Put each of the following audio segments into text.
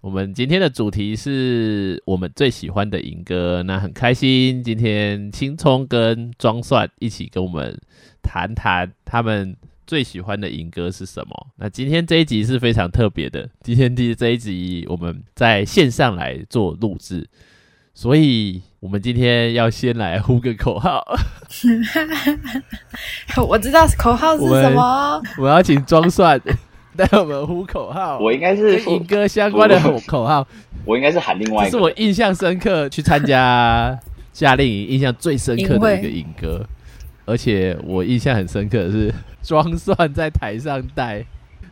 我们今天的主题是我们最喜欢的银歌，那很开心，今天青葱跟庄蒜一起跟我们谈谈他们最喜欢的银歌是什么。那今天这一集是非常特别的，今天第这一集我们在线上来做录制，所以我们今天要先来呼个口号。我知道口号是什么，我要请庄算。带我们呼口号，我应该是跟银歌相关的口号。我应该是喊另外一个，是我印象深刻去参加 夏令营，印象最深刻的一个银歌，而且我印象很深刻的是 装蒜在台上带。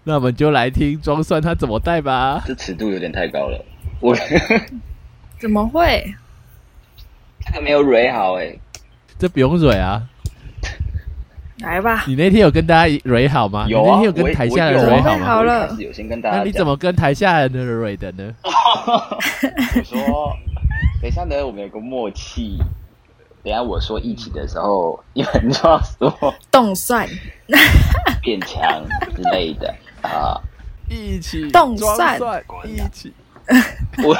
那我们就来听装蒜他怎么带吧。这尺度有点太高了，我怎么会？这个没有蕊好哎，这不用蕊啊。来吧，你那天有跟大家蕊好吗？有啊，那天有跟台下人蕊好吗？好了，有先跟大家。那你怎么跟台下人的蕊的呢？我说，等一下呢，我们有个默契。等下我说一起的时候，你们就要说动算变强之类的啊。一起动算一起。我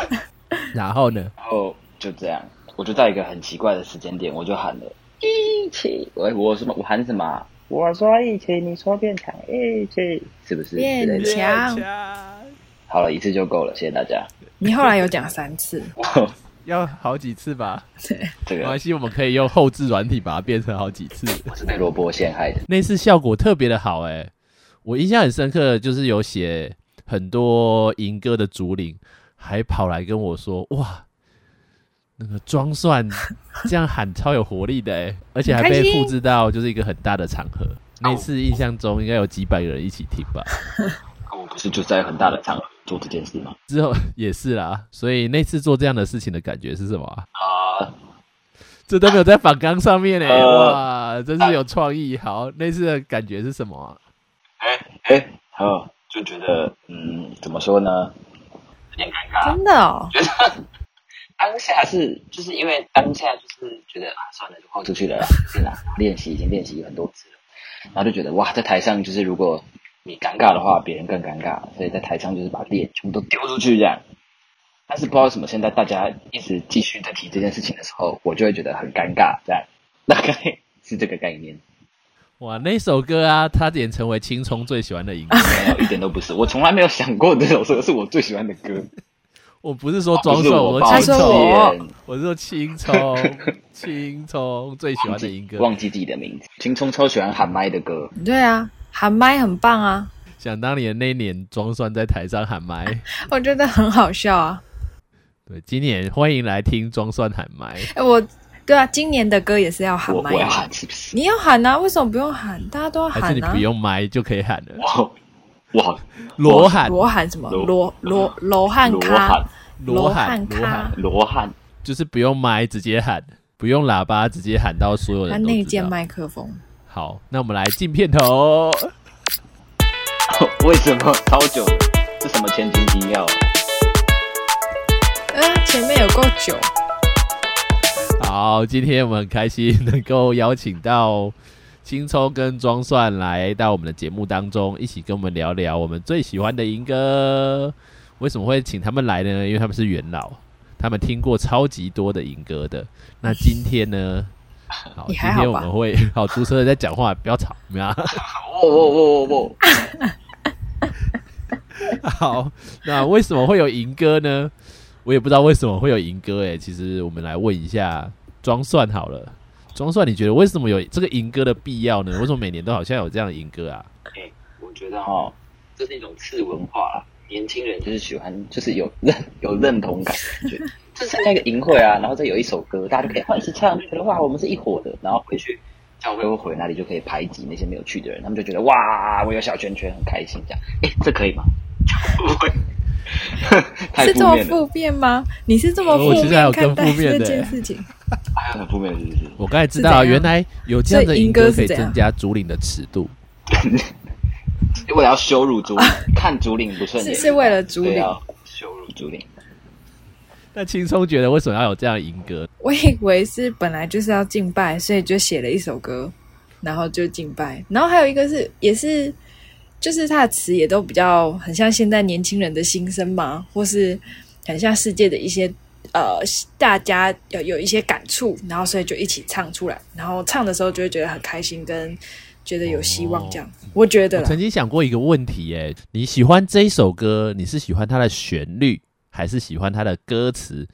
然后呢？然后就这样，我就在一个很奇怪的时间点，我就喊了。一起，我我什么？我喊什么？我说一起，你说变强，一起，是不是？变强。好了，一次就够了，谢谢大家。你后来有讲三次，要好几次吧？对，这个没关系，我们可以用后置软体把它变成好几次。我是被萝卜陷害的。那次效果特别的好，哎，我印象很深刻，就是有写很多银歌的竹林，还跑来跟我说，哇。那个装蒜 这样喊超有活力的哎，而且还被复制到就是一个很大的场合。那次印象中应该有几百个人一起听吧？我不是就在很大的场合做这件事吗？之后也是啦，所以那次做这样的事情的感觉是什么啊？这都没有在反纲上面呢，哇，真是有创意。好，那次的感觉是什么？哎哎，好，就觉得嗯，怎么说呢？有点尴尬，真的哦。觉得。当下是就是因为当下就是觉得啊算了就豁出去了啦，对啦，练习已经练习很多次了，然后就觉得哇在台上就是如果你尴尬的话，别人更尴尬，所以在台上就是把脸全部都丢出去这样。但是不知道为什么现在大家一直继续在提这件事情的时候，我就会觉得很尴尬，这样大概是这个概念。哇，那首歌啊，差点成为青葱最喜欢的音乐，一点都不是，我从来没有想过这首歌是我最喜欢的歌。我不是说装蒜，我说青葱，我是说青葱，青葱最喜欢的一歌，忘记自己的名字。青葱超喜欢喊麦的歌，对啊，喊麦很棒啊。想当年那年装蒜在台上喊麦，我觉得很好笑啊。对，今年欢迎来听装蒜喊麦。哎，我对啊，今年的歌也是要喊麦，我要喊是不是？你要喊啊？为什么不用喊？大家都要喊啊？还是你不用麦就可以喊了？哇，罗汉，罗汉什么？罗罗罗汉卡，罗汉卡，罗汉，就是不用麦直接喊，不用喇叭直接喊到所有人。他那件麦克风。好，那我们来进片头。为什么超久？是什么前情提要？呃，前面有够久。好，今天我们很开心能够邀请到。青葱跟装蒜来到我们的节目当中，一起跟我们聊聊我们最喜欢的银哥。为什么会请他们来呢？因为他们是元老，他们听过超级多的银歌的。那今天呢？好，今天我们会好出车的在讲话，不要吵，怎么样？喔喔喔喔喔！好，那为什么会有银哥呢？我也不知道为什么会有银哥。哎，其实我们来问一下装蒜好了。装蒜，你觉得为什么有这个吟歌的必要呢？为什么每年都好像有这样的吟歌啊？哎，我觉得哈，这是一种次文化，年轻人就是喜欢，就是有认 有认同感，觉得这是那个淫会啊，然后再有一首歌，大家就可以一起唱，就觉得哇，我们是一伙的，然后回去教会或回那里就可以排挤那些没有去的人，他们就觉得哇，我有小圈圈，很开心这样。哎，这可以吗？不会。是这么负面吗？你是这么负面看待这件事情？还有很负面的，是不是？我刚才知道，原来有这样的音歌可以增加竹林的尺度。为了要羞辱竹领，看竹林不顺眼，是为了竹林羞辱竹林。那青松觉得为什么要有这样音歌？我以为是本来就是要敬拜，所以就写了一首歌，然后就敬拜。然后还有一个是，也是就是他的词也都比较很像现在年轻人的心声嘛，或是很像世界的一些呃，大家有有一些感触，然后所以就一起唱出来，然后唱的时候就会觉得很开心，跟觉得有希望这样。我觉得曾经想过一个问题，哎，你喜欢这一首歌，你是喜欢它的旋律，还是喜欢它的歌词，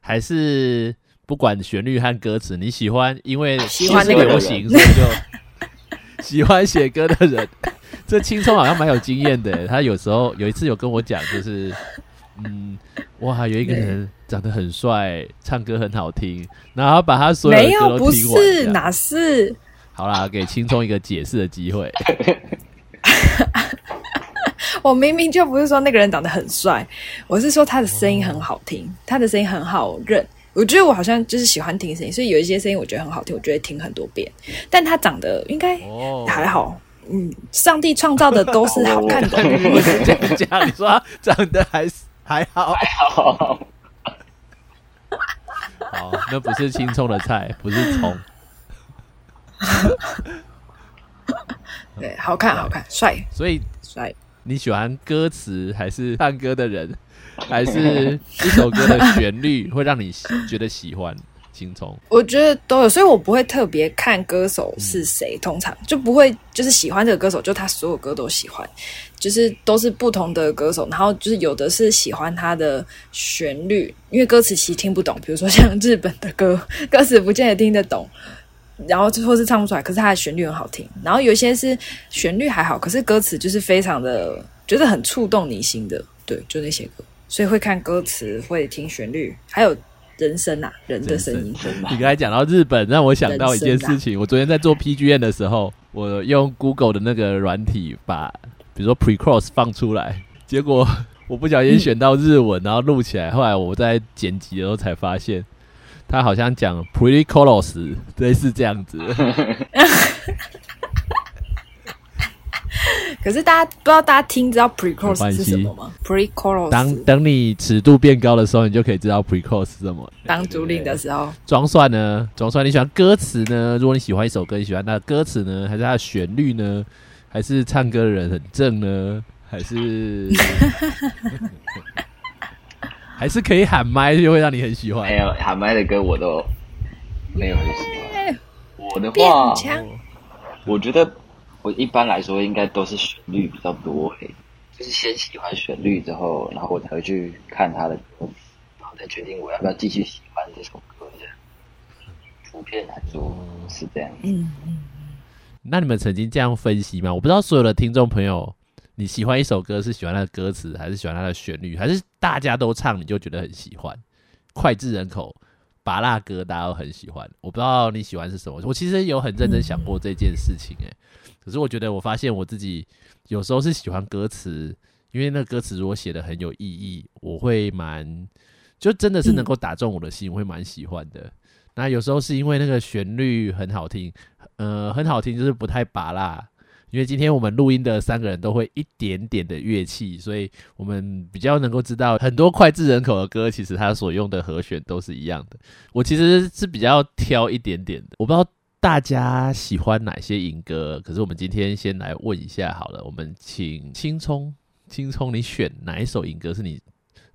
还是不管旋律和歌词，你喜欢因为喜欢那个流行，所以就 喜欢写歌的人。这青葱好像蛮有经验的，他有时候有一次有跟我讲，就是嗯，哇，有一个人长得很帅，唱歌很好听，然后把他所有的歌都听完，哪是？好啦，给青葱一个解释的机会。我明明就不是说那个人长得很帅，我是说他的声音很好听，他的声音很好认。我觉得我好像就是喜欢听声音，所以有一些声音我觉得很好听，我就会听很多遍。但他长得应该还好。嗯，上帝创造的都是好看的。这样讲，你说长得还是还好，还好。好，那不是青葱的菜，不是葱。对，好看，好看，帅。所以帅。你喜欢歌词，还是唱歌的人，还是一首歌的旋律会让你觉得喜欢？青葱，我觉得都有，所以我不会特别看歌手是谁，通常就不会就是喜欢这个歌手，就他所有歌都喜欢，就是都是不同的歌手，然后就是有的是喜欢他的旋律，因为歌词其实听不懂，比如说像日本的歌，歌词不见得听得懂，然后最后是唱不出来，可是他的旋律很好听，然后有些是旋律还好，可是歌词就是非常的觉得很触动你心的，对，就那些歌，所以会看歌词，会听旋律，还有。人声呐，人的声音。你刚才讲到日本，让我想到一件事情。我昨天在做 PGN 的时候，我用 Google 的那个软体把，比如说 Precross 放出来，结果 我不小心选到日文，然后录起来。后来我在剪辑的时候才发现，他好像讲 Pretty Colors，类似这样子。可是大家不知道，大家听知道 pre-chorus 是什么吗？pre-chorus 当等你尺度变高的时候，你就可以知道 pre-chorus 是什么。当主领的时候，装蒜呢？装蒜，你喜欢歌词呢？如果你喜欢一首歌，你喜欢它的歌词呢，还是它的旋律呢？还是唱歌的人很正呢？还是 还是可以喊麦就会让你很喜欢？没有喊麦的歌我都没有很喜欢。我的话，我觉得。我一般来说应该都是旋律比较多诶，就是先喜欢旋律之后，然后我才会去看他的然后再决定我要不要继续喜欢这首歌的。普遍来说是这样。嗯嗯那你们曾经这样分析吗？我不知道所有的听众朋友，你喜欢一首歌是喜欢它的歌词，还是喜欢它的旋律，还是大家都唱你就觉得很喜欢？脍炙人口，拔辣歌大家都很喜欢。我不知道你喜欢是什么。我其实有很认真想过这件事情诶。可是我觉得，我发现我自己有时候是喜欢歌词，因为那歌词如果写的很有意义，我会蛮就真的是能够打中我的心，我会蛮喜欢的。那有时候是因为那个旋律很好听，呃，很好听就是不太拔啦。因为今天我们录音的三个人都会一点点的乐器，所以我们比较能够知道很多脍炙人口的歌，其实它所用的和弦都是一样的。我其实是比较挑一点点的，我不知道。大家喜欢哪些影歌？可是我们今天先来问一下好了。我们请青葱，青葱，你选哪一首影歌是你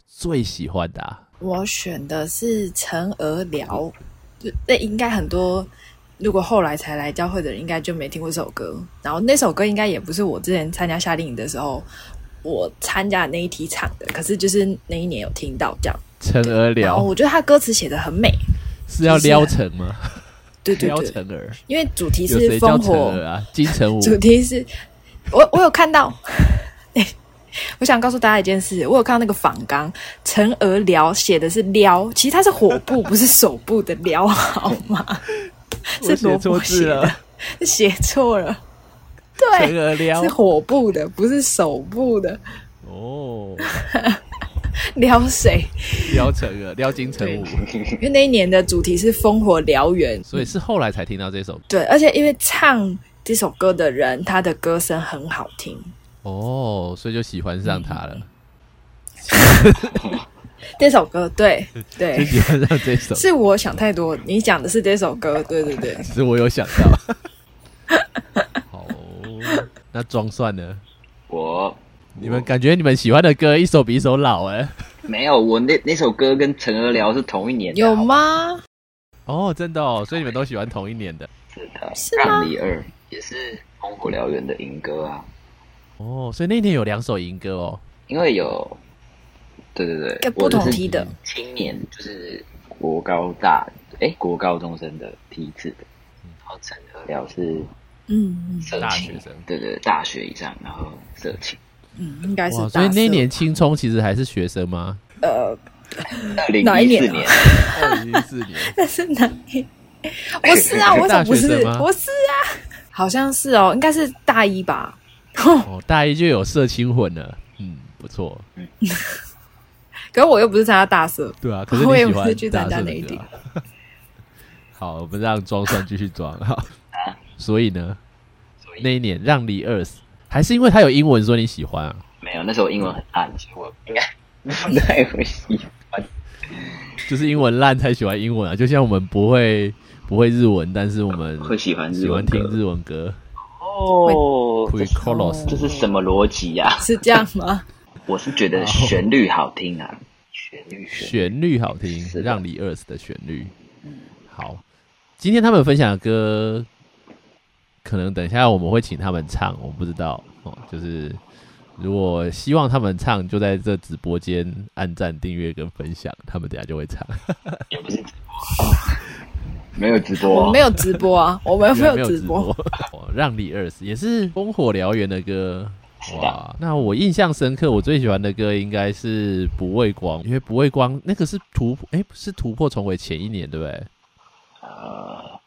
最喜欢的？我选的是《陈娥聊》，那应该很多。如果后来才来教会的人，应该就没听过这首歌。然后那首歌应该也不是我之前参加夏令营的时候我参加的那一题唱的。可是就是那一年有听到这样《陈娥聊》，我觉得他歌词写的很美，是要撩成吗？对对对，因为主题是烽火啊，金城武。主题是，我我有看到，我想告诉大家一件事，我有看到那个仿纲，陈娥撩写的是撩，其实它是火部，不是手部的撩，好吗？是写错字了，写错了，对，陈娥撩是火部的，不是手部的，哦。撩谁？撩陈娥，撩金城武。因为那一年的主题是烽火燎原，所以是后来才听到这首。对，而且因为唱这首歌的人，他的歌声很好听。哦，所以就喜欢上他了。这首歌，对对，就喜欢上这首。是我想太多，你讲的是这首歌，对对对。其实我有想到。好，那装蒜呢？我你们感觉你们喜欢的歌一首比一首老哎、没有，我那那首歌跟陈儿聊是同一年的，有吗？哦，真的哦，所以你们都喜欢同一年的是的，是吗二也是烽火燎原的银歌啊，哦，所以那天有两首银歌哦。因为有，对对对，不同梯的青年就是国高大，哎，国高中生的梯次的，然后陈儿聊是嗯嗯色情大学生，对对，大学以上，然后色情。嗯，应该是所以那色年青葱其实还是学生吗？呃，二零哪一年啊一四年，二零一四年，那是哪一？我是啊，我怎么不是？我是啊，好像是哦，应该是大一吧。哦，大一就有色青混了，嗯，不错，可是我又不是参加大社，对啊。可是我也不你喜欢是去参加大社那一点。好，我们让装蒜继续装好。所以呢，所以那一年让梨二死，还是因为他有英文，说你喜欢啊？没有，那时候英文很烂，所以我应该不太会喜欢。就是英文烂才喜欢英文啊，就像我们不会不会日文，但是我们会喜欢喜欢听日文歌。哦，这是 Pre-chorus 这是什么逻辑呀？是这样吗？我是觉得旋律好听啊，旋律旋律旋律好听，让梨二死的旋律。好，今天他们分享的歌，可能等一下我们会请他们唱，我不知道哦。就是如果希望他们唱，就在这直播间按赞、订阅跟分享，他们等下就会唱。也不是直播，没有直播哦，我没有直播啊，我们没没有直播。哦让梨二死也是烽火燎原的歌。哇，那我印象深刻，我最喜欢的歌应该是《不畏光》，因为《不畏光》那个是突破，哎、不是突破重围前一年，对不对？呃，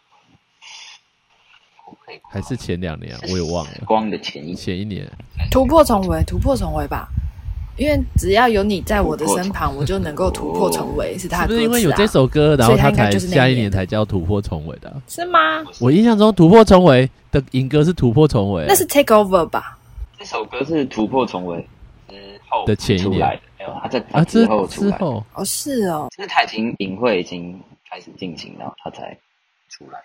还是前两年啊？我也忘了。光的前一前一年突破重围，突破重围吧。因为只要有你在我的身旁，我就能够突破重围，是他是不的。是因为有这首歌，然后所以它应该才下一年才叫突破重围的啊、是吗？我印象中突破重围的银歌是突破重围，那是 Take Over 吧？这首歌是突破重围之后的前一没有，他在他啊，之之后出来，之后哦，是哦，就是他已经营会已经开始进行，然后他才出来。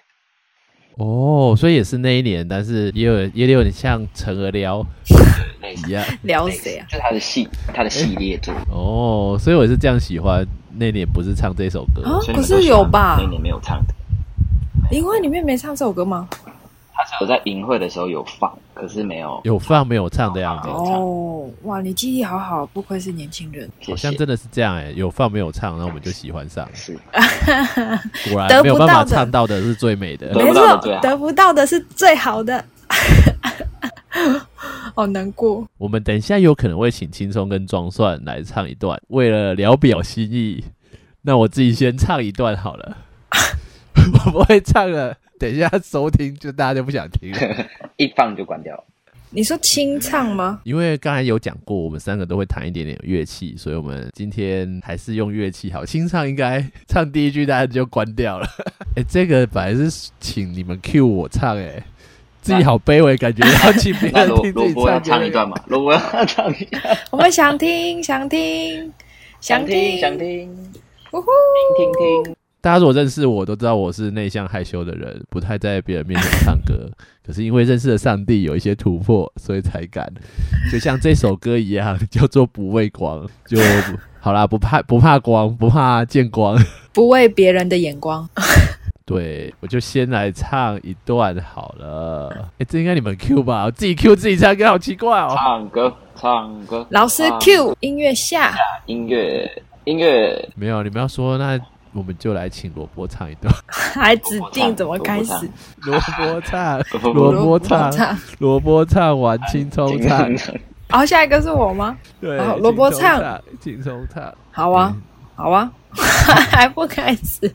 哦，所以也是那一年，但是也有也有点像陈娥撩 一样。撩谁啊？就是他的系他的系列作，哦，所以我是这样喜欢那年不是唱这首歌，啊可是有吧？那年没有唱的，灵魂里面没唱这首歌吗？他只有在营会的时候有放，可是没有。有放没有唱的样子，哦，哇，你记忆好好，不愧是年轻人。好像真的是这样哎、有放没有唱，然后我们就喜欢上，是 果然得不没有办法到的唱到的是最美的得。没错得不到的是最好的。好难过。我们等一下有可能会请轻松跟装蒜来唱一段，为了聊表心意，那我自己先唱一段好了。我不会唱了，等一下收听就大家就不想听了，一放就关掉。你说清唱吗？因为刚才有讲过，我们三个都会弹一点点乐器，所以我们今天还是用乐器好。清唱应该唱第一句，大家就关掉了。哎、这个本来是请你们 cue 我唱、哎，自己好卑微，感觉要请别那人听自己罗罗伯要唱唱一段嘛？罗伯要唱一段，我们想听，想听，想听听，想听，呜呼！听听听。大家如果认识我，都知道我是内向害羞的人，不太在别人面前唱歌。可是因为认识了上帝，有一些突破，所以才敢。就像这首歌一样，叫做“不畏光”，就 好啦，不怕不怕光，不怕见光。不畏别人的眼光。对，我就先来唱一段好了。哎，这应该你们 Q 吧？我自己 Q 自己唱歌，好奇怪哦。唱歌，唱歌。老师 Q 音乐下，音乐，音乐。没有，你们要说，那我们就来请萝卜唱一段。还指定怎么开始？萝卜唱，萝卜卜唱，唱。萝卜唱完青葱唱。好，下一个是我吗？对哦，萝卜唱，青葱唱。好啊，好啊，还不开始？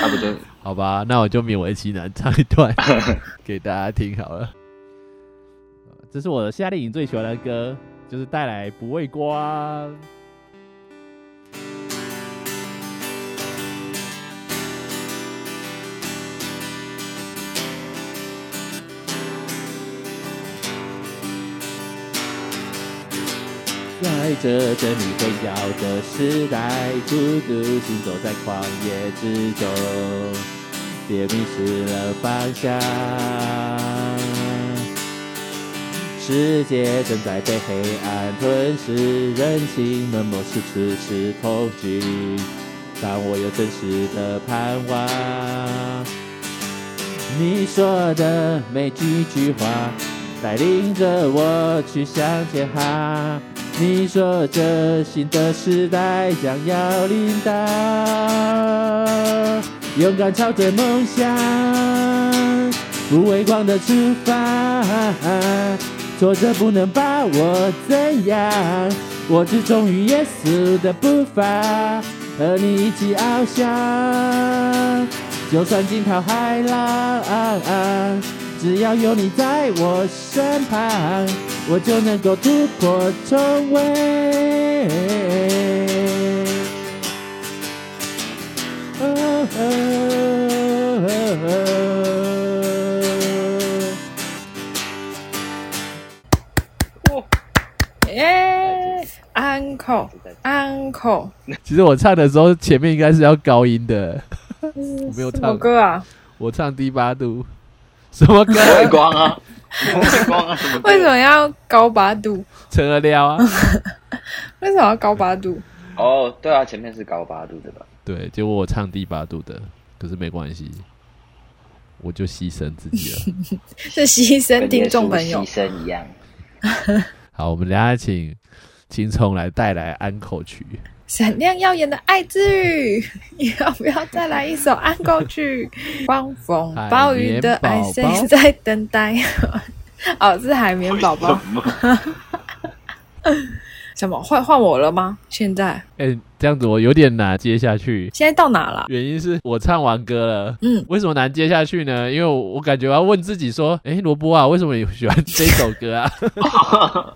那不就好吧，那我就勉为其难唱一段给大家听好了。这是我的夏令营最喜欢的歌，就是带来不畏光。在这真理混淆的时代，孤独行走在旷野之中，别迷失了方向。世界正在被黑暗吞噬，人心冷漠是痴痴恐惧，但我有真实的盼望。你说的每几句话，带领着我去向前行。你说这新的时代将要临到，勇敢朝着梦想，不畏光的出发。挫折不能把我怎样，我只忠于耶稣的步伐，和你一起翱翔。就算惊涛骇浪，只要有你在我身旁，我就能够突破重围。哦耶，uncle uncle，其实我唱的时候，前面应该是要高音的，我没有唱，歌啊？我唱低八度，什么歌？微光啊，微光啊，什么？为什么要高八度？成了撩啊？为什么要高八度？哦，对啊，前面是高八度的吧？对，结果我唱低八度的，可是没关系，我就牺牲自己了。是牺牲听众朋友牺牲一样。好，我们等一下请青葱来带来安口曲。闪亮耀眼的爱之语，你要不要再来一首安狗曲？狂风暴雨的爱，谁在等待？哦，是海绵宝宝。什么？换换我了吗？现在？哎、这样子我有点难接下去。现在到哪了？原因是我唱完歌了，嗯，为什么难接下去呢？因为我我感觉我要问自己说，哎、萝卜啊，为什么你喜欢这首歌啊？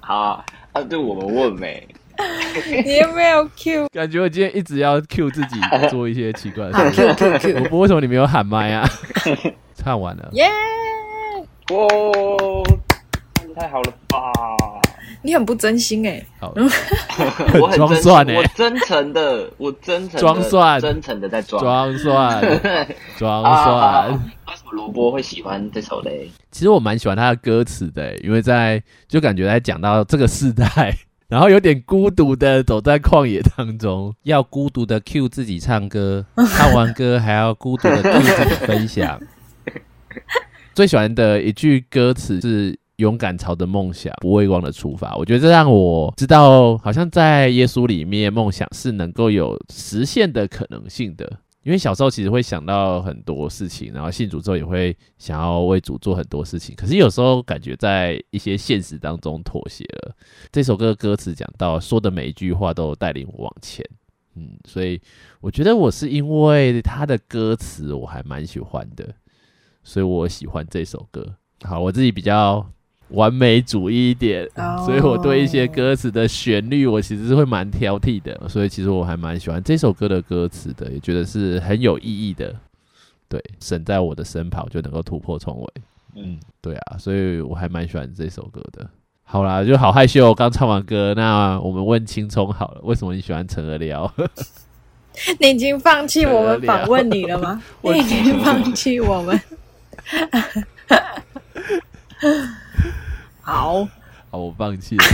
好啊，啊，对我们问没？你有没有 Q？感觉我今天一直要 cue 自己 做一些奇怪的事情。Q Q 萝 Q，卜，为什么你没有喊麦啊？唱完了，耶！哦，唱的太好了吧！你很不真心哎，好，我很真装蒜欸我真诚的，我真诚的装蒜真诚的在装。装蒜，装啊蒜。为什么萝卜会喜欢这首嘞？其实我蛮喜欢他的歌词的，欸因为在就感觉在讲到这个世代，然后有点孤独的走在旷野当中，要孤独的 cue 自己唱歌，唱完歌还要孤独的自己分享。最喜欢的一句歌词是“勇敢朝着梦想，不畏光的出发”。我觉得这让我知道，好像在耶稣里面，梦想是能够有实现的可能性的。因为小时候其实会想到很多事情，然后信主之后也会想要为主做很多事情，可是有时候感觉在一些现实当中妥协了。这首歌歌词讲到说的每一句话都带领我往前，嗯，所以我觉得我是因为他的歌词我还蛮喜欢的，所以我喜欢这首歌。好，我自己比较完美主义一点，哦所以我对一些歌词的旋律，我其实是会蛮挑剔的，所以其实我还蛮喜欢这首歌的歌词的，也觉得是很有意义的。对，神在我的身旁就能够突破重围。嗯，对啊，所以我还蛮喜欢这首歌的。好啦，就好害羞，刚唱完歌，那我们问青葱好了，为什么你喜欢陈儿撩？你已经放弃我们访问你了吗？我 你已经放弃我们。好，好，我放弃了。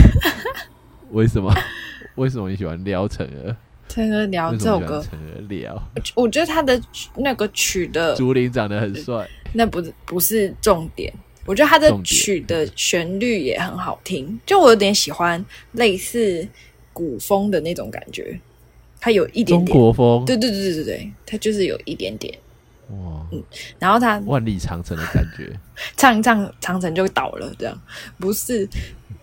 为什么？为什么你喜欢撩陈儿？陈儿聊这首歌。什么喜欢，陈儿聊？我觉得他的那个曲的竹林长得很帅，那不是不是重点，我觉得他的曲的旋律也很好听，就我有点喜欢类似古风的那种感觉，它有一点中点，国风，对对对对对对，它就是有一点点，哇，然后他万里长城的感觉，唱一唱长城就倒了，这样不是，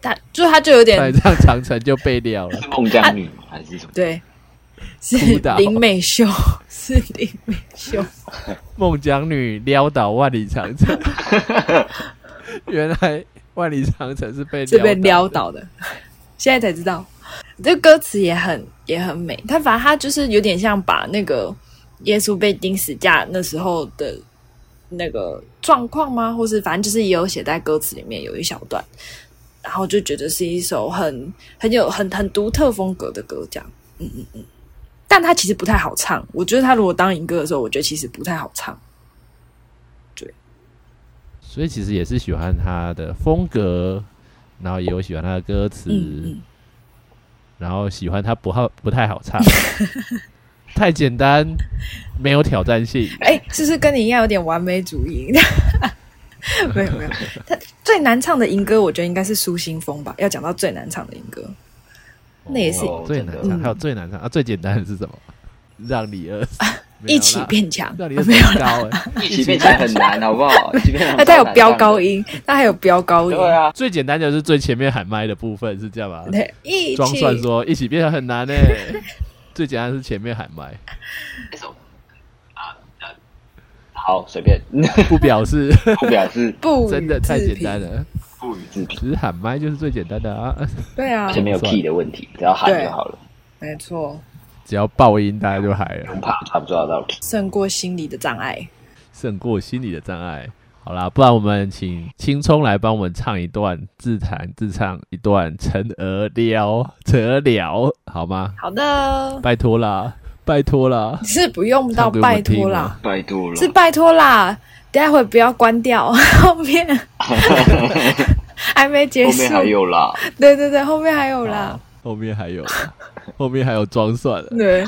他就他就有点 再唱长城就被撩了。是。孟姜女吗？还是什么？对，是林美秀，是林美秀，孟姜女撩倒万里长城，原来万里长城是被是被撩撩倒的，现在才知道。这歌词也很也很美，他反正他就是有点像把那个耶稣被钉死架那时候的那个状况吗？或是反正就是也有写在歌词里面有一小段，然后就觉得是一首很很有很很独特风格的歌，这样，嗯嗯嗯。但他其实不太好唱，我觉得他如果当影歌的时候，我觉得其实不太好唱。对所以其实也是喜欢他的风格，然后也有喜欢他的歌词，嗯嗯，然后喜欢他不好不太好唱，太简单，没有挑战性。哎、是不是跟你一样有点完美主义？没有没有，他最难唱的银歌，我觉得应该是苏心风吧。要讲到最难唱的银歌，那也是哦最难唱，嗯还有最难唱啊！最简单的是什么？让你饿死，一起啦变强，让你饿死没有很高哎、一起变强很难，好不好？那他有飙高音，他还有飙高音，对啊，最简单的就是最前面喊麦的部分是这样吧？对，一装蒜起说一起变得很难呢、最简单的是前面喊麦，这首啊呃，好随便，不表示。不表示。不真的太简单，了，不予置评，只是喊麦就是最简单的啊，对啊。而且，没有 key 的问题，只要喊就好了，没错，只要爆音大家就嗨了。不。用怕差不抓得到 key。胜过心理的障碍。胜过心理的障碍。好啦，不然我们请青葱来帮我们唱一段自弹自唱一段《陈娥了》，陈儿了，好吗？好的，拜托啦，拜托啦！是不用到拜托啦。啊，拜托啦，是拜托啦，待会不要关掉，后面。还没结束。后面，还有啦，对对对，后面还有啦，后面还有，后面还有装蒜的。对，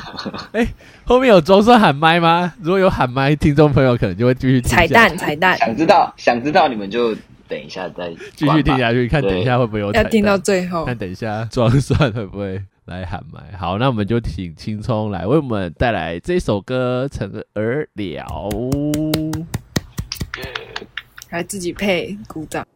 哎后面有装蒜喊麦吗？如果有喊麦，听众朋友可能就会继续听彩蛋彩蛋，想知道想知道你们就等一下再继续听。下去，看等一下会不会有彩蛋。要听到最后。看等一下装蒜会不会来喊麦？好，那我们就请青葱来为我们带来这首歌《陈儿了》。还自己配鼓掌。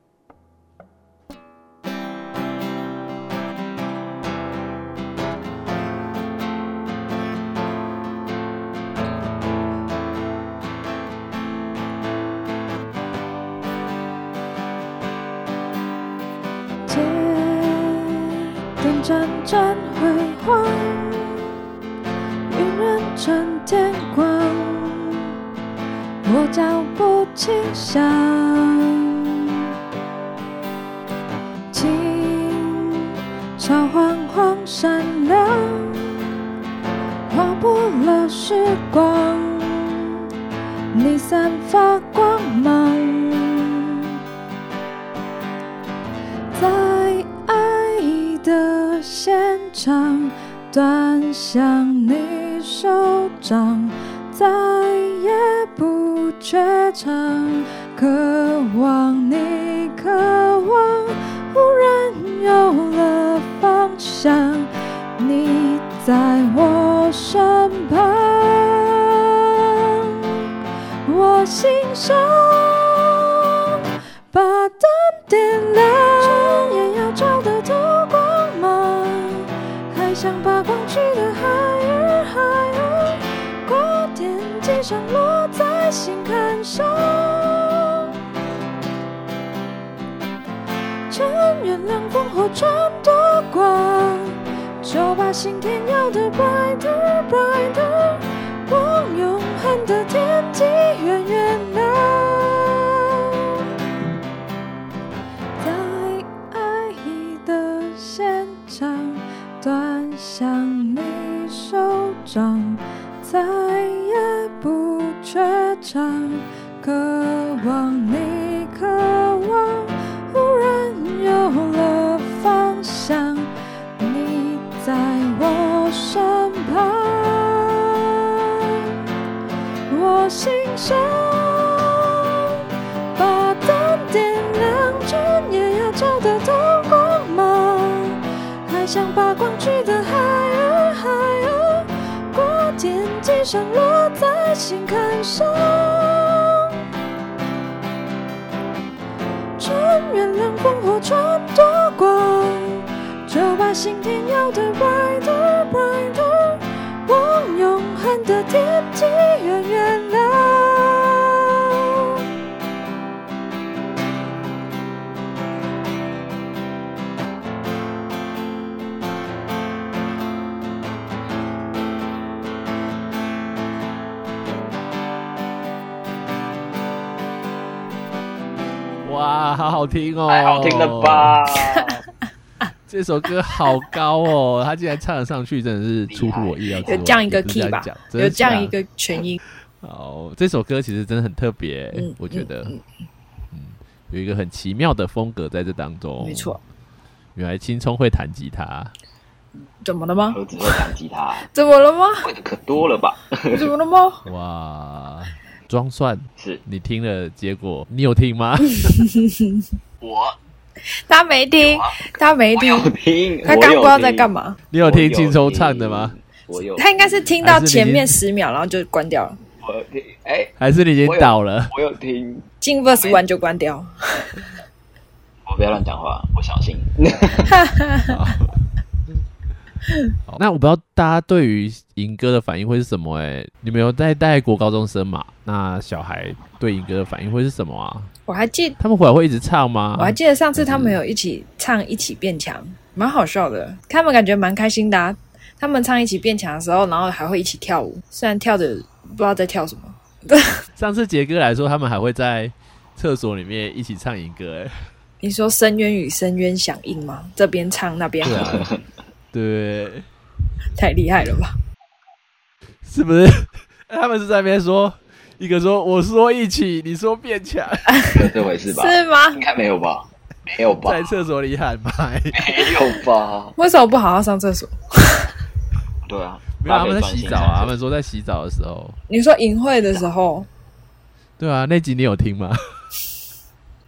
不怯场，渴望你渴望，忽然有了方向，你在我身旁，我心上。月亮烽火穿多光，就把心田摇得 brighter brighter，往永恒的天际远远上落在心坎上。趁月亮烽火穿多光，就把心田摇得 brighter brighter，往永恒的天际远远好好听哦！太好听了吧？这首歌好高哦，他竟然唱得上去，真的是出乎我意料之外。有降一个 key 吧有这样一个全音，哦，这首歌其实真的很特别，嗯我觉得，嗯嗯，有一个很奇妙的风格在这当中。没错，原来青葱会弹吉他，怎么了吗？儿子会弹吉他，怎么了吗？会的可多了吧？怎么了吗？哇！装蒜，是你听了，结果你有听吗？我他没听，他没听，听，他刚不知道在干嘛。嘛。你有听青葱唱的吗？我有，他应该是听到前面十秒，然后就关掉了，我有听，哎，还是你已经倒了？我有听。进 verse one 就关掉。我不要乱讲话，我小心。好那我不知道大家对于银哥的反应会是什么、欸？你们有在带过高中生嘛？那小孩对银哥的反应会是什么啊？我还记，他们回来会一直唱吗？我还记得上次他们有一起唱《一起变强》，蛮好笑的，他们感觉蛮开心的、啊。他们唱《一起变强》的时候，然后还会一起跳舞，虽然跳的不知道在跳什么。上次杰哥来说，他们还会在厕所里面一起唱银歌、欸，你说深渊与深渊响应吗？这边唱那边对，太厉害了吧？是不是？他们是在那边说，一个说我说一起，你说变强，有这回事吧？是吗应？该没有吧？没有吧？在厕所里喊麦，没有吧？为什么不好好上厕所？对啊，没有他们在洗澡啊，他上们说在洗澡的时候，你说淫秽的时候对啊，那集你有听吗？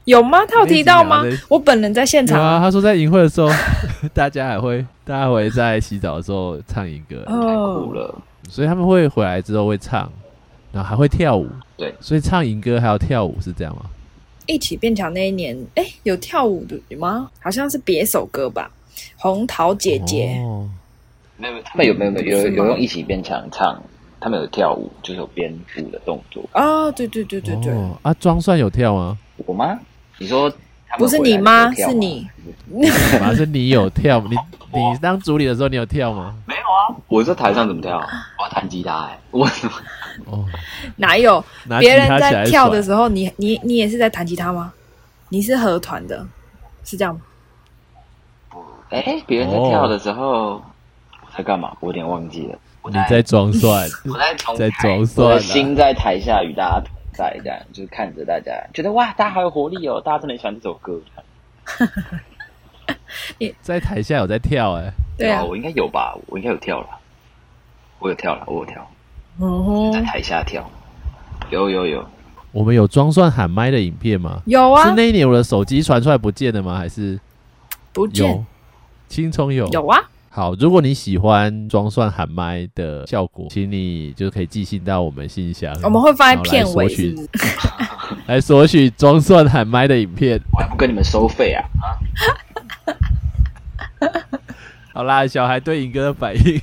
有吗？他有提到吗？我本人在现有啊，他说在营会的时候，大家还会，大家会在洗澡的时候唱营歌，太酷哦，了。所以他们会回来之后会唱，然后还会跳舞。对，所以唱营歌还要跳舞是这样吗？一起变强那一年，哎，有跳舞的吗？好像是别首歌吧，《红桃姐姐》哦，没有，他们有没有有有用一起变强唱？他们有跳舞，就是有编舞的动作。哦，对对对对对，哦啊，装蒜有跳吗？我吗？你说不是你吗是你。反正你有跳，你你当主理的时候你有跳吗？没有啊？我在台上怎么跳？我要弹吉他哎、我怎么？哦，哪有别人在跳的时候，你你你也是在弹吉他吗？你是合团的，是这样吗？哎、别人在跳的时候，我在干嘛？我有点忘记了。我你在装蒜，我在在装蒜啊我的心在台下与大家同在，这样就是看着大家，觉得哇，大家好有活力哦，大家真的很喜欢这首歌。在台下有在跳哎、对啊，我应该有吧？我应该有跳了，我有跳了，我有跳，嗯哼，在台下跳，有有有，我们有装蒜喊麦的影片吗？有啊是，那一年我的手机传出来不见了吗？还是有不见？青葱有有啊，好，如果你喜欢装蒜喊麦的效果，请你就可以寄信到我们信箱，我们会放在片尾，索取是是？来索取装蒜喊麦的影片。我还不跟你们收费啊！啊，好啦，小孩对银哥的反应，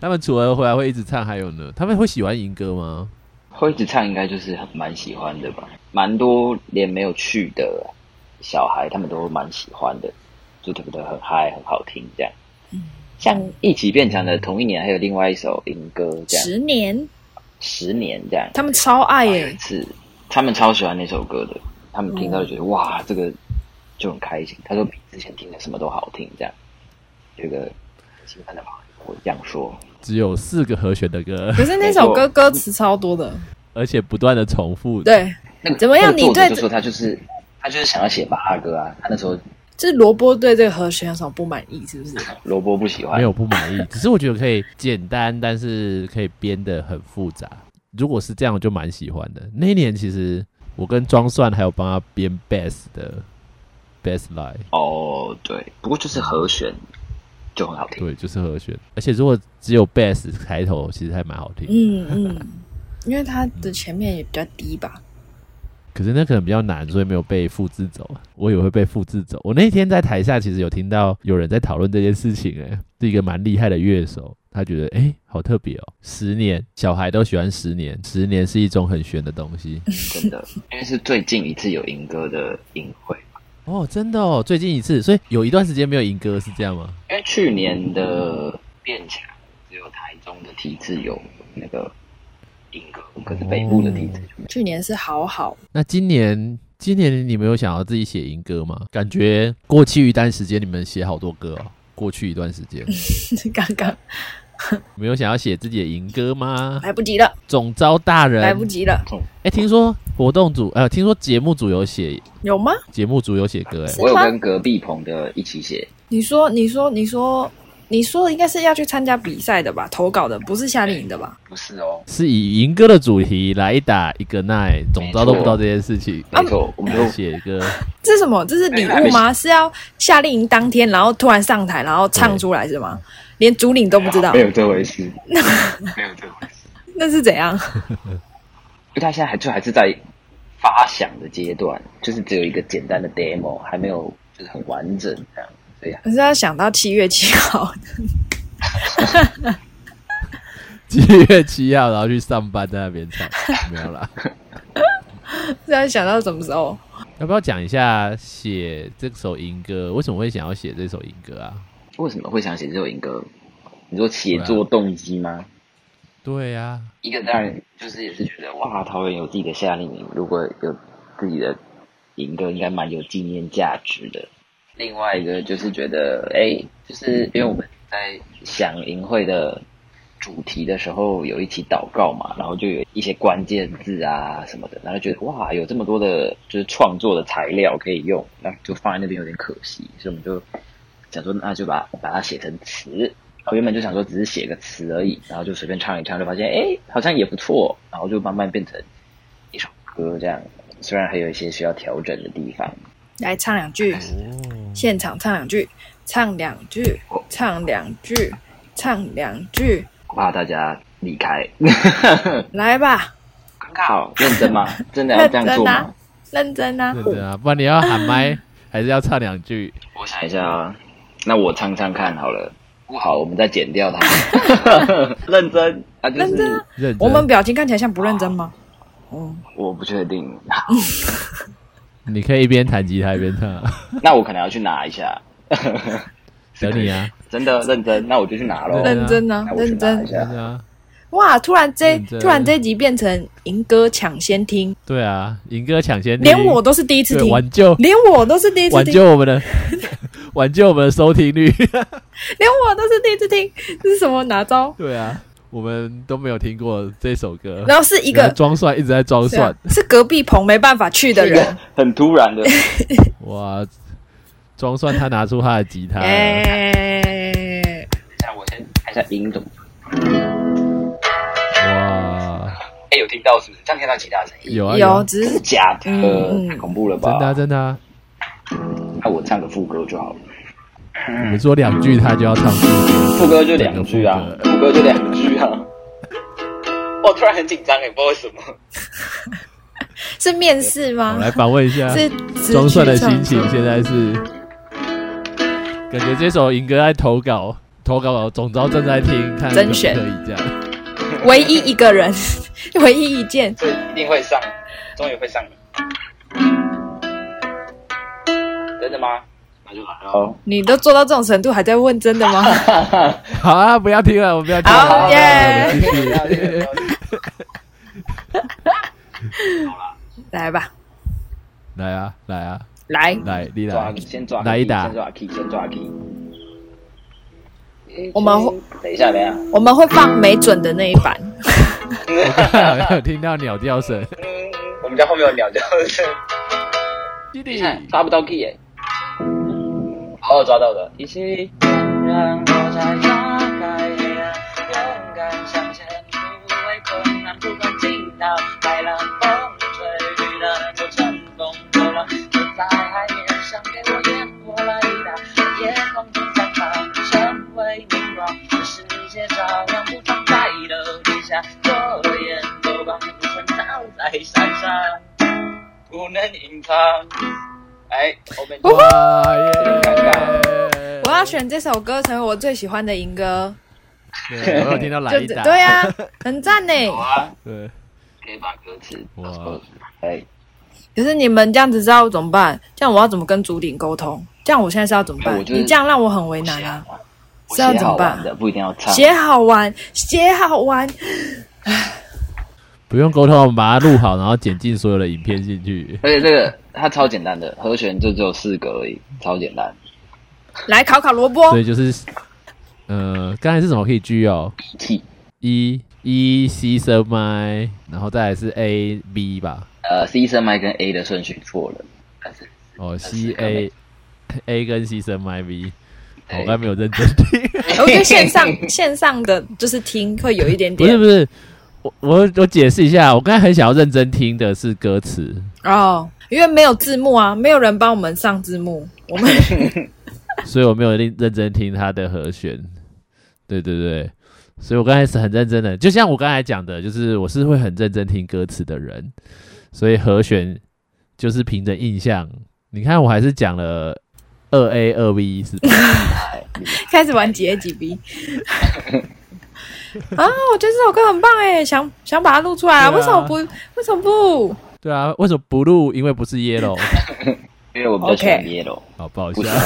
他们除了回来会一直唱，还有呢，他们会喜欢银哥吗？会一直唱应该就是很蛮喜欢的吧，蛮多连没有去的小孩他们都蛮喜欢的，就觉得很嗨，很好听这样。像一起变强的同一年，还有另外一首银歌这样，十年，十年这样。他们超爱耶，次，他们超喜欢那首歌的，他们听到就觉得、哇，这个就很开心。他说比之前听的什么都好听，这样，有一个兴奋的朋友会这样说。只有四个和弦的歌，可是那首歌歌词超多的，而且不断的重复。对，那个怎么样？你对说他就是他就是想要写巴哈歌啊，他那时候就是萝卜对这个和弦有什么不满意？是不是？萝卜不喜欢，没有不满意，只是我觉得可以简单，但是可以编的很复杂。如果是这样，我就蛮喜欢的。那一年其实我跟庄蒜还有帮他编 bass 的 bass line，哦，对，不过就是和弦就很好听。对，就是和弦。而且如果只有 bass 开头，其实还蛮好听。嗯嗯，因为它的前面也比较低吧。可是那可能比较难，所以没有被复制走。我以为会被复制走。我那天在台下其实有听到有人在讨论这件事情、欸，是一个蛮厉害的乐手，他觉得哎、欸好特别哦，十年小孩都喜欢十年，十年是一种很玄的东西。真的，因为是最近一次有银歌的音会，哦，真的哦，最近一次，所以有一段时间没有赢歌是这样吗？因为去年的变强只有台中的体制有那个银歌，可是北部的体制就没有。去年是好好，那今年今年你们有想要自己写赢歌吗？感觉过去一段时间你们写好多歌哦。过去一段时间，刚刚 没有想要写自己的赢歌吗？来不及了，总招大人，来不及了，哎、听说活动组，呃，听说节目组有写，有吗？节目组有写歌，哎，我有跟隔壁棚的一起写，你说，你说，你说，你说的应该是要去参加比赛的吧？投稿的不是夏令营的吧？不是哦，是以银哥的主题来打一个奈，总招都不知道这件事情，没错，我们就写歌，这是什么？这是礼物吗？是要夏令营当天，然后突然上台，然后唱出来是吗？连主领都不知道没，有这回事，没有这回事，那是怎样？因为他现在还就还是在发想的阶段，就是只有一个简单的 demo，还没有就是很完整这样，可是要想到七月七号，七月七号然后去上班在那边唱，没有啦。是要想到什么时候？要不要讲一下写这首银歌？为什么会想要写这首银歌啊？为什么会想写这首音歌？你说写作动机吗？对呀、一个当然就是也是觉得哇，桃园有自己的夏令营，如果有自己的营歌，应该蛮有纪念价值的。另外一个就是觉得，哎，就是因为我们在想营会的主题的时候，有一起祷告嘛，然后就有一些关键字啊什么的，然后觉得哇，有这么多的就是创作的材料可以用，那就放在那边有点可惜，所以我们就想说，那就把把它写成词。我原本就想说只是写个词而已，然后就随便唱一唱，就发现哎好像也不错，然后就慢慢变成一首歌这样。虽然还有一些需要调整的地方，来唱两句，哦，现场唱两句，唱两句，唱两句，唱两句，我怕大家离开。来吧，好，认真吗？真的要这样做吗？认真啊！真啊，不然你要喊麦还是要唱两句？我想一下啊，那我唱唱看好了。不好，我们再剪掉它。认真啊，就认真啊是认真。我们表情看起来像不认真吗？嗯，我不确定，你可以一边弹吉他一边唱，那我可能要去拿一下。等你啊，真的认真，那我就去拿喽。对认真啊认真一。下哇！突然这突然这一集变成银哥抢先听，对啊，银哥抢先听，连我都是第一次对听，挽救连我都是第一次挽，救我们的挽救我们的收听率。连我都是第一次听，这是什么哪招？对啊，我们都没有听过这首歌，然后是一一个个装蒜一直在装蒜是啊，是隔壁棚没办法去的人，很突然的，哇！装蒜他拿出他的吉他了，哎，这样我先看一下音怎么。哇！哎，有听到是不是？这样听到其他声音？有啊有只是假的，太恐怖了吧？真的啊真的啊！那我唱个副歌就好了。你们说两句他就要唱副歌，副歌就两句啊，副歌就两句啊。我突然很紧张也，不知道为什么。是面试吗我？来访问一下是装蒜的心情，现在是感觉这首银哥在投稿，投稿总招正在听，看可不甄选可以这样。唯一一个人，唯一一件，这一定会上，终于会上了。真的吗？那就来喽。你都做到这种程度，还在问真的吗？好啊，不要听了，我不要听了，好耶。来吧，来啊，来啊，来，来，你抓来，先抓来一打先抓 key，先抓 key。我们会等一下，等一下。我们会放没准的那一版。好像有听到鸟叫声，嗯，我们家后面有鸟叫声。弟弟，抓不到 key 耶。哦，抓到了。一起让我再打开黑暗，勇敢向前，不畏困难，不管惊涛骇浪，风吹雨打，就乘风破浪，就在海面上给我烟火来打，夜空中绽放，成为明光，这世界照亮不放在楼底下，左眼右光，不曾照在山上，不能隐藏。哎，后面哇耶！尴尬我要选这首歌成为我最喜欢的银歌，对，我有听到来一打，对啊，很赞呢。好啊，对，可以把歌词哇哎，可是你们这样子知道怎么办？这样我要怎么跟主顶沟通？这样我现在是要怎么办你这样让我很为难啊！是要怎么办不一定要唱。写好玩，写好玩，不用沟通，我们把它录好，然后剪进所有的影片进去。而且这个它超简单的，和弦就只有四个而已，超简单。来考考萝卜所。以就是，呃，刚才是什么可以 G 哦 T，E E C 升麦，然后再来是 A B 吧，呃，C 声麦跟 A 的顺序错了，但是哦，C A A 跟 C 升麦 B，我刚才没有认真听。我觉得线上线上的就是听会有一点点不是不是，我我我解释一下，我刚才很想要认真听的是歌词，哦，因为没有字幕啊，没有人帮我们上字幕，我们 所以我没有认认真听他的和弦。对对对，所以我刚开始很认真的，就像我刚才讲的，就是我是会很认真听歌词的人，所以和弦就是凭着印象。你看，我还是讲了二 A 二 V 是吧？哎厉害开始玩几 A 几 B。啊，我觉得这首歌很棒哎，想想把它录出来为什么不？为什么不？对啊，为什么不录？因为不是 Yellow。因为我比较喜欢 yellow，好，不好意不思喜啊。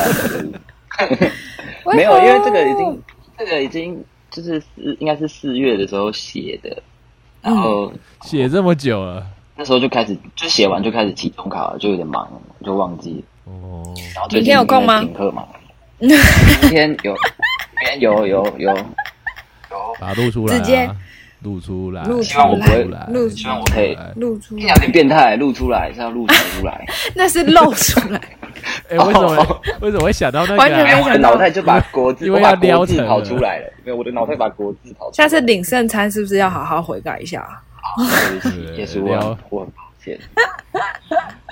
欢 没有，因为这个已经这个已经就是四应该是四月的时候写的，然后写这么久了，那时候就开始就写完就开始期中考了，就有点忙，就忘记了。哦，然后明天有空吗因为停课嘛，明天有，明天有有有有，把它录出来、啊，直接录出来，录希望我不会来，望我可以来录出有点变态，录出来是要录出来，那是露出来。哎、为什么 为什么会想到那个、完全没啊？我的脑袋就把国字，因为我把要撩国字跑出来了，没有我的脑袋把国字跑出来了。下次领圣餐是不是要好好悔改一下？对不也是我我很抱歉，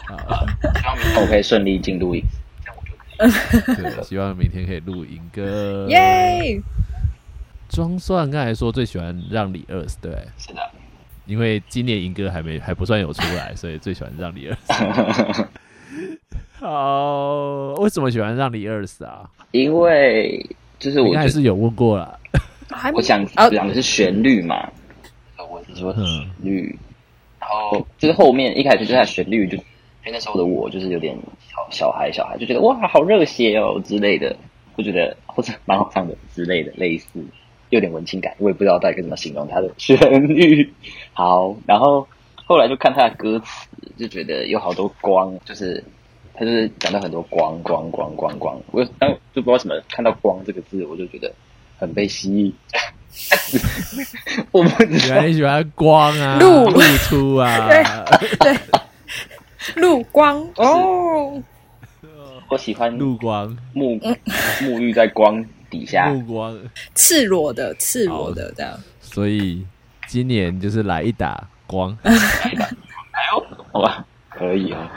好希望明天我可以顺利进录影，这样我就可以。对，希望明天可以录影歌。耶！装蒜刚才说最喜欢让李二死，对，是的，因为今年银哥还没还不算有出来，所以最喜欢让李二十。好，为什么喜欢让李二死啊？因为就是我还是有问过啦。我想哦讲的是旋律嘛，我是说嗯旋律，然后就是后面一开始就是它旋律就，因为那时候的我就是有点小小孩小孩就觉得哇好热血哦之类的，就觉得或者蛮好唱的之类的类似，有点文青感，我也不知道到底该怎么形容它的旋律。好，然后后来就看它的歌词，就觉得有好多光，就是它就是讲到很多光光光光光，我当就不知道什么看到光这个字，我就觉得很被吸引。我不知道，你喜欢光啊，露露出啊，对露光哦，我喜欢露光，沐沐浴在光底下。目光。赤裸的赤裸的这样。所以今年就是来一打光。哎呦，好吧，可以哦。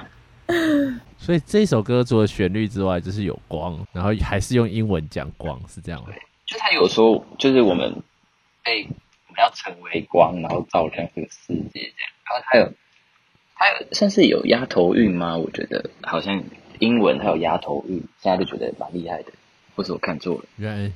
所以这首歌除了旋律之外，就是有光，然后还是用英文讲光，是这样吗？就他有说，就是我们被我们要成为光，然后照亮这个世界这样。然后还有还有算是有押头韵吗？我觉得好像英文还有押头韵，现在就觉得蛮厉害的，或是我看错了？原来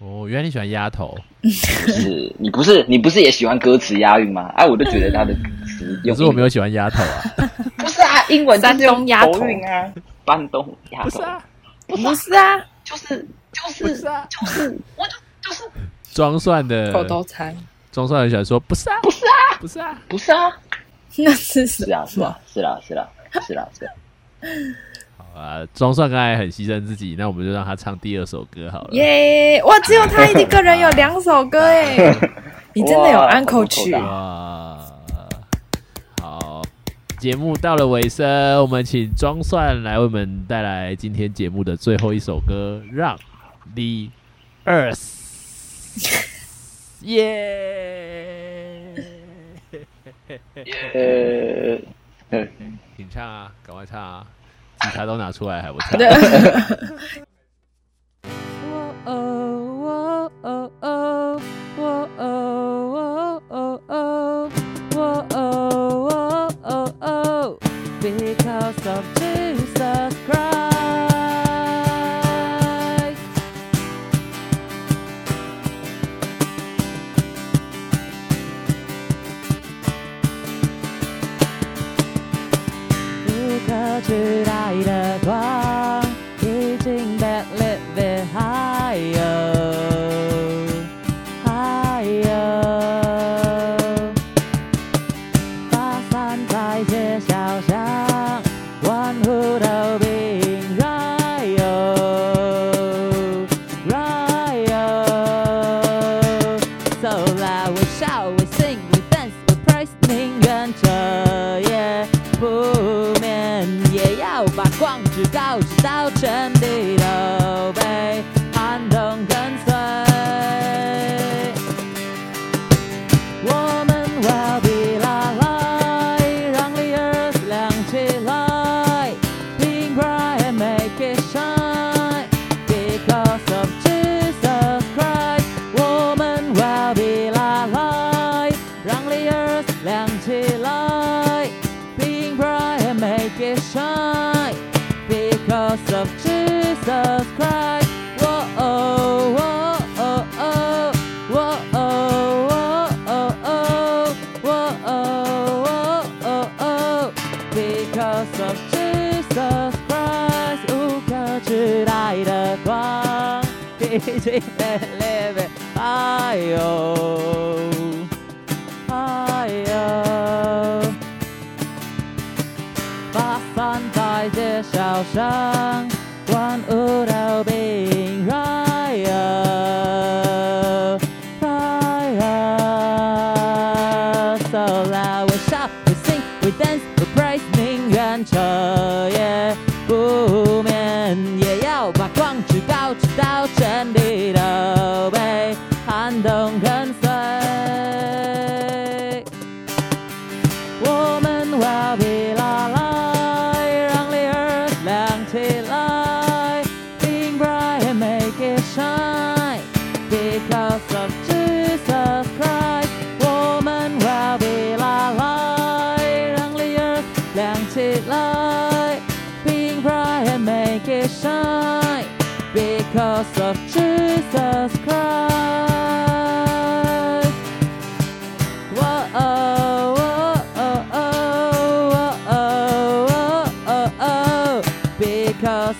哦，原来你喜欢丫头，不是你不是你不是也喜欢歌词押韵吗？哎、我就觉得他的词可用是我没有喜欢丫头啊，不是啊，英文就是用山东丫头。头韵啊，山东丫头不是啊，不是啊，就是就不是啊，就是我就就是。装蒜的口头禅，装蒜的喜欢说不是啊，不是啊，不是啊，不是啊，那是是啊是啊是啦是啦是啦是啊，装蒜刚才很牺牲自己，那我们就让他唱第二首歌好了。耶！哇，只有他一个人有两首歌哎，你真的有哇 uncle 曲啊，好，节目到了尾声，我们请装蒜来为我们带来今天节目的最后一首歌，让 The Earth，耶！呃，请唱啊，赶快唱啊！吉他都拿出来还不唱？亮起来，并 bright and make it shine. Because of Jesus Christ。哦哦哦哦哦哦哦哦哦哦哦哦哦，because of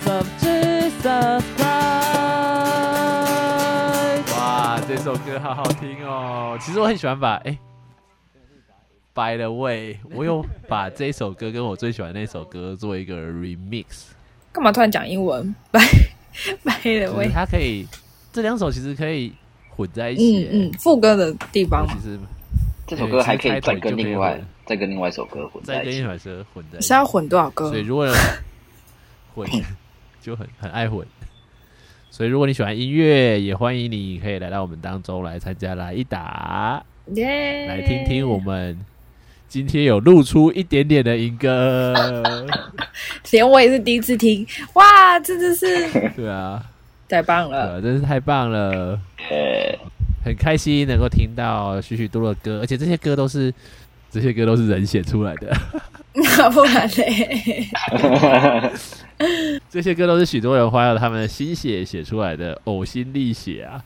of Jesus Christ。哇，这首歌好好听哦！其实我很喜欢把哎。By the way，我有把这首歌跟我最喜欢那首歌做一个 remix，干嘛突然讲英文？？By By the way，，它可以这两首其实可以混在一起耶。嗯嗯，副歌的地方其，实这首歌还可以再跟另外再跟另外一首歌混在一起。再跟一首歌混在一起是，要混多少歌所以？如果混 就很很爱混。所以如果你喜欢音乐，也欢迎你可以来到我们当中来参加来一打，耶！来听听我们今天有露出一点点的音歌。连我也是第一次听，哇，真的是 对啊，太棒了！啊，真是太棒了。呃，很开心能够听到许许多多的歌，而且这些歌都是这些歌都是人写出来的，不然嘞，这些歌都是许多人花了他们的心血写出来的，呕心沥血啊。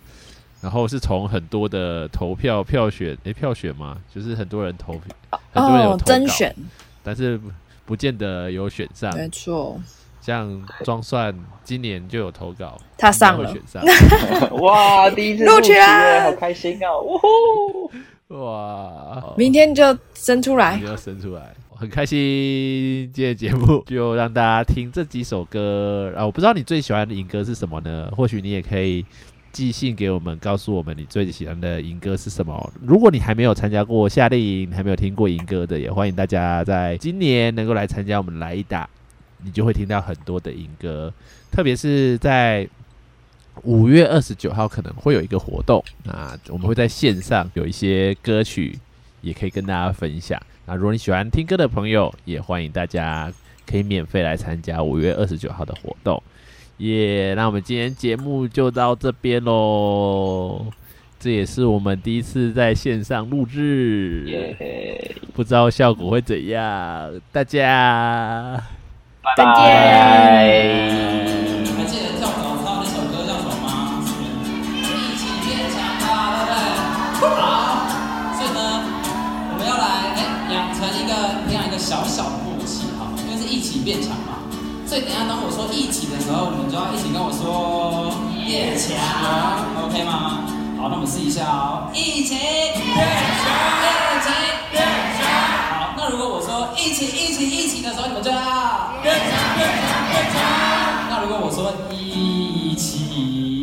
然后是从很多的投票票选，诶，票选嘛，就是很多人投，很多人有哦投，稿甄选，但是不不见得有选上。没错，像装蒜今年就有投稿，他上了选上。哇，第一次录取啊好开心哦！呜呼，哇，明天就生出来你。要生出来，很开心。今天节目就让大家听这几首歌，然后我不知道你最喜欢的影歌是什么呢？或许你也可以寄信给我们，告诉我们你最喜欢的影歌是什么。如果你还没有参加过夏令营，还没有听过影歌的，也欢迎大家在今年能够来参加我们来一打，你就会听到很多的影歌，特别是在。五月二十九号可能会有一个活动，那我们会在线上有一些歌曲也可以跟大家分享。那如果你喜欢听歌的朋友，也欢迎大家可以免费来参加五月二十九号的活动。耶、那我们今天节目就到这边喽。这也是我们第一次在线上录制，耶，不知道效果会怎样。大家再见变强嘛。所以等一下当我说一起的时候，你们就要一起跟我说变强，OK 吗？好，那我们试一下哦，一起变强，一起变强。好，那如果我说一起一起一起的时候，你们就要变强变强变强。那如果我说一起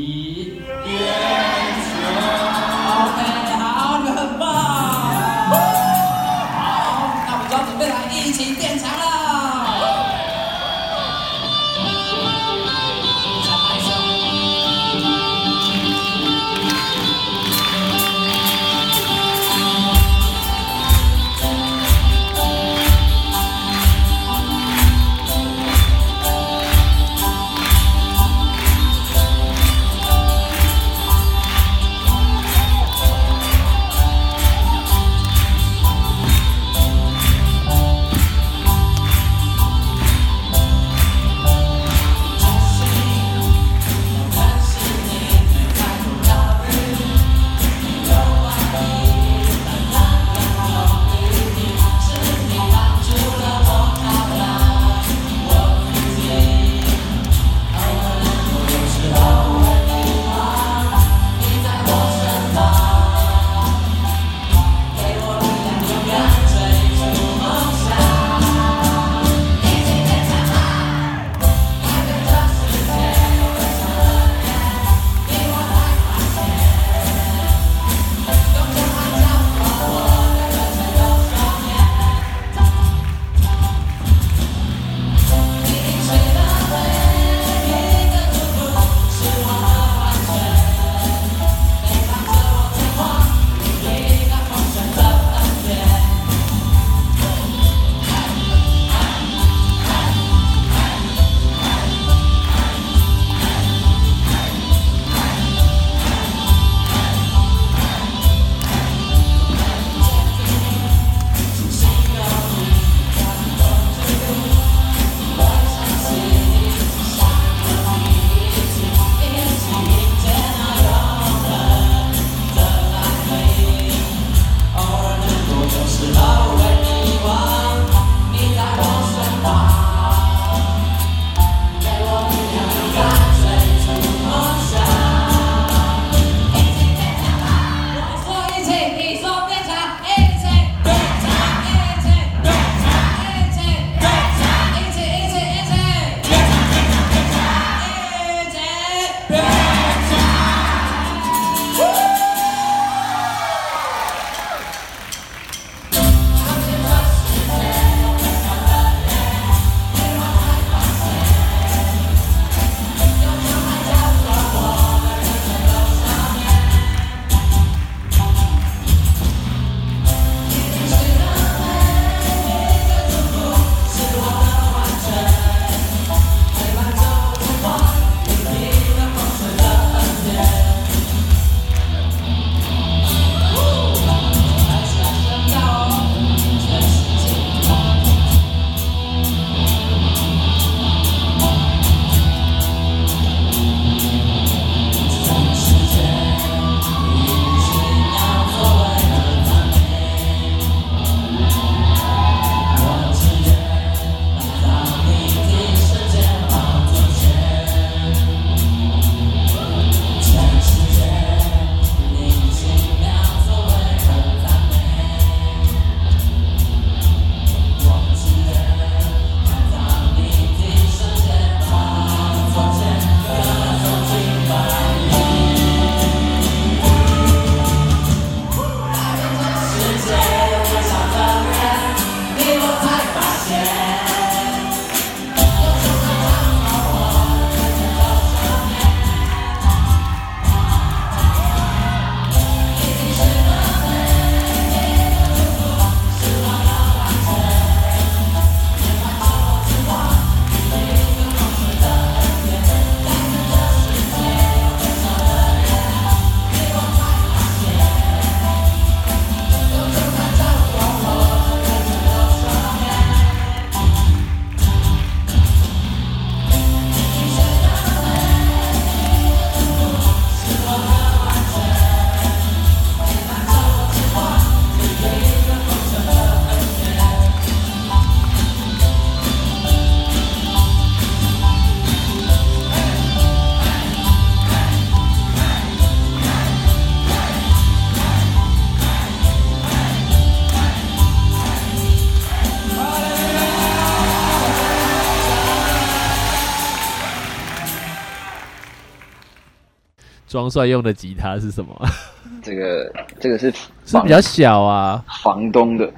装帅用的吉他是什么？这个这个是是比较小啊，房东的，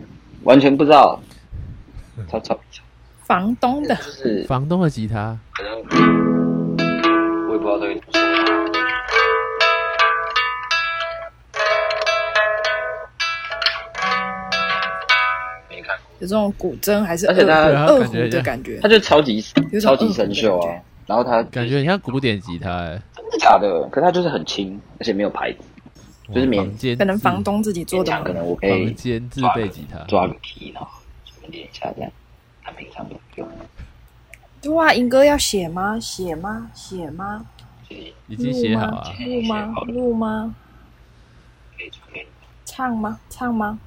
完全不知道，超超房东的。就是房东的吉他。可能我也不知道这个有这种古筝还是而且它二胡感觉像的感觉？它，就超级超级生锈啊然后它感觉很像古典吉他、欸，真的？可它就是很轻，而且没有牌子，就是免房间可能房东自己做的可能我可以房以间自备吉他，抓个 key，然后练一下这样。他平常不用，哇，银哥要写吗？写吗？写吗？就是已经写好啊。录吗？录吗？可以传给你唱吗？唱吗？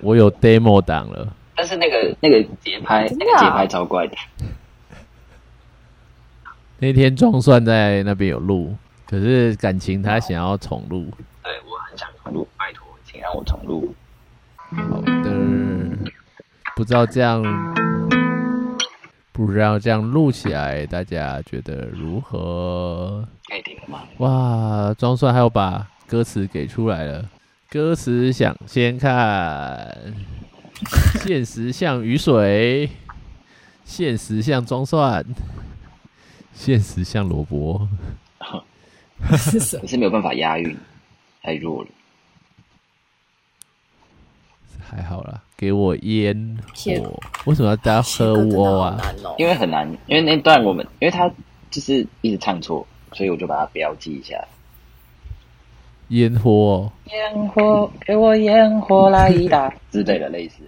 我有 demo 档了，但是那个那个节拍，那个节拍超怪的。那天装蒜在那边有录，可是感情他想要重录。对我很想重录，拜托，请让我重录。好的，不知道这样，不知道这样录起来，大家觉得如何？可以听吗？哇，装蒜还有把歌词给出来了，歌词想先看，现实像雨水，现实像装蒜，现实像萝卜。是什么可？是没有办法押韵，太弱了。还好啦，给我烟写火。为什么要大家喝写歌真的好窝啊？难哦。因为很难，因为那段我们，因为他就是一直唱错，所以我就把它标记一下。烟火、哦，烟火，给我烟火来一打 之类的类似。